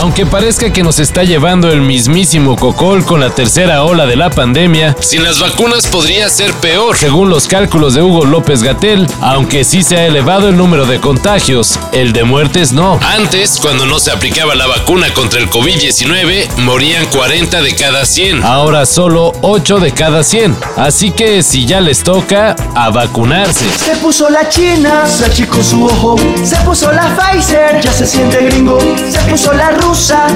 Aunque parezca que nos está llevando el mismísimo cocol con la tercera ola de la pandemia, sin las vacunas podría ser peor, según los cálculos de Hugo López Gatel, aunque sí se ha elevado el número de contagios, el de muertes no. Antes, cuando no se aplicaba la vacuna contra el COVID-19, morían 40 de cada 100. Ahora solo 8 de cada 100. Así que si ya les toca, a vacunarse. Se puso la china, se achicó su ojo. Se puso la Pfizer, ya se siente gringo. Se puso la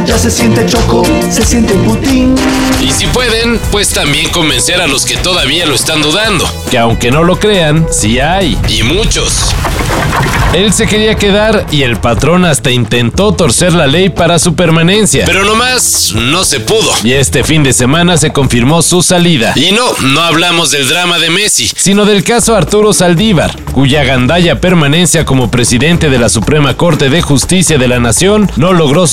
ya se siente choco, se siente Putin. Y si pueden, pues también convencer a los que todavía lo están dudando, que aunque no lo crean, sí hay, y muchos. Él se quería quedar y el patrón hasta intentó torcer la ley para su permanencia. Pero nomás no se pudo. Y este fin de semana se confirmó su salida. Y no, no hablamos del drama de Messi, sino del caso Arturo Saldívar, cuya gandalla permanencia como presidente de la Suprema Corte de Justicia de la Nación no logró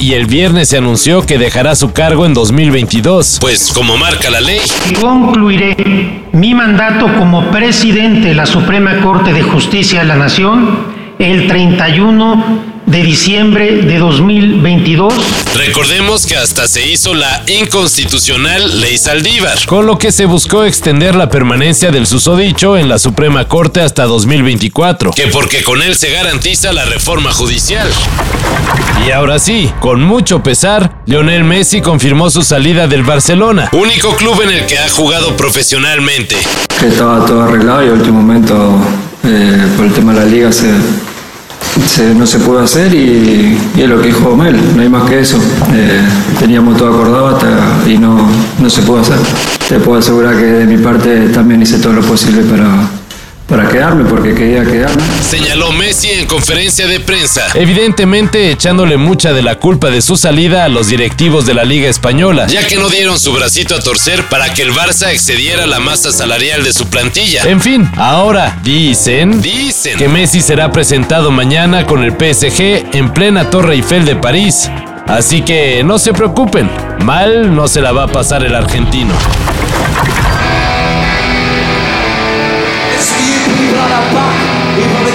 y el viernes se anunció que dejará su cargo en 2022. Pues como marca la ley. Concluiré mi mandato como presidente de la Suprema Corte de Justicia de la Nación el 31 de diciembre de 2022. Recordemos que hasta se hizo la inconstitucional Ley Saldívar, con lo que se buscó extender la permanencia del susodicho en la Suprema Corte hasta 2024, que porque con él se garantiza la reforma judicial. Y ahora sí, con mucho pesar, Lionel Messi confirmó su salida del Barcelona, único club en el que ha jugado profesionalmente. estaba todo arreglado y al último momento, eh, por el tema de la liga, se no se puede hacer y, es lo que dijo Mel, no hay más que eso. Eh, teníamos todo acordado hasta, y no, no se puede hacer. Te puedo asegurar que de mi parte también hice todo lo posible para, para quedarme porque quería quedarme. Señaló Messi en conferencia de prensa, evidentemente echándole mucha de la culpa de su salida a los directivos de la Liga Española, ya que no dieron su bracito a torcer para que el Barça excediera la masa salarial de su plantilla. En fin, ahora dicen, dicen que Messi será presentado mañana con el PSG en plena Torre Eiffel de París. Así que no se preocupen, mal no se la va a pasar el argentino.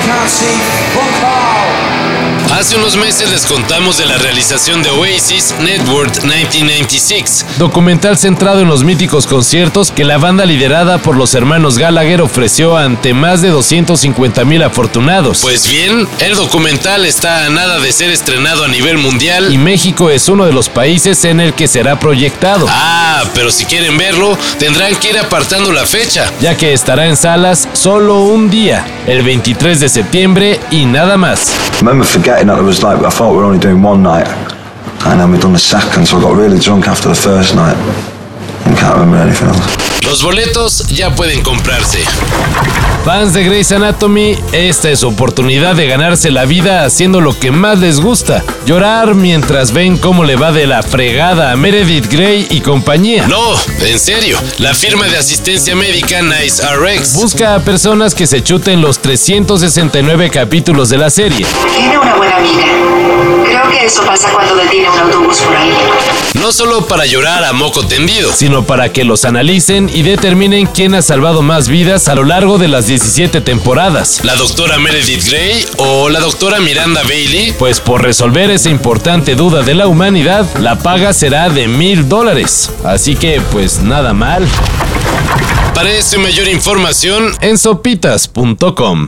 can't see. One car. Hace unos meses les contamos de la realización de Oasis Network 1996, documental centrado en los míticos conciertos que la banda liderada por los hermanos Gallagher ofreció ante más de 250 mil afortunados. Pues bien, el documental está a nada de ser estrenado a nivel mundial y México es uno de los países en el que será proyectado. Ah, pero si quieren verlo, tendrán que ir apartando la fecha, ya que estará en salas solo un día, el 23 de septiembre y nada más. That it was like I thought we were only doing one night, and then we'd done the second, so I got really drunk after the first night and can't remember anything else. Los boletos ya pueden comprarse. Fans de Grey's Anatomy, esta es su oportunidad de ganarse la vida haciendo lo que más les gusta. Llorar mientras ven cómo le va de la fregada a Meredith Grey y compañía. No, en serio, la firma de asistencia médica Nice RX busca a personas que se chuten los 369 capítulos de la serie. Tiene una buena amiga que eso pasa cuando detiene un autobús por ahí. No solo para llorar a moco tendido, sino para que los analicen y determinen quién ha salvado más vidas a lo largo de las 17 temporadas. ¿La doctora Meredith Grey o la doctora Miranda Bailey? Pues por resolver esa importante duda de la humanidad, la paga será de mil dólares. Así que, pues nada mal. Para eso y mayor información en sopitas.com.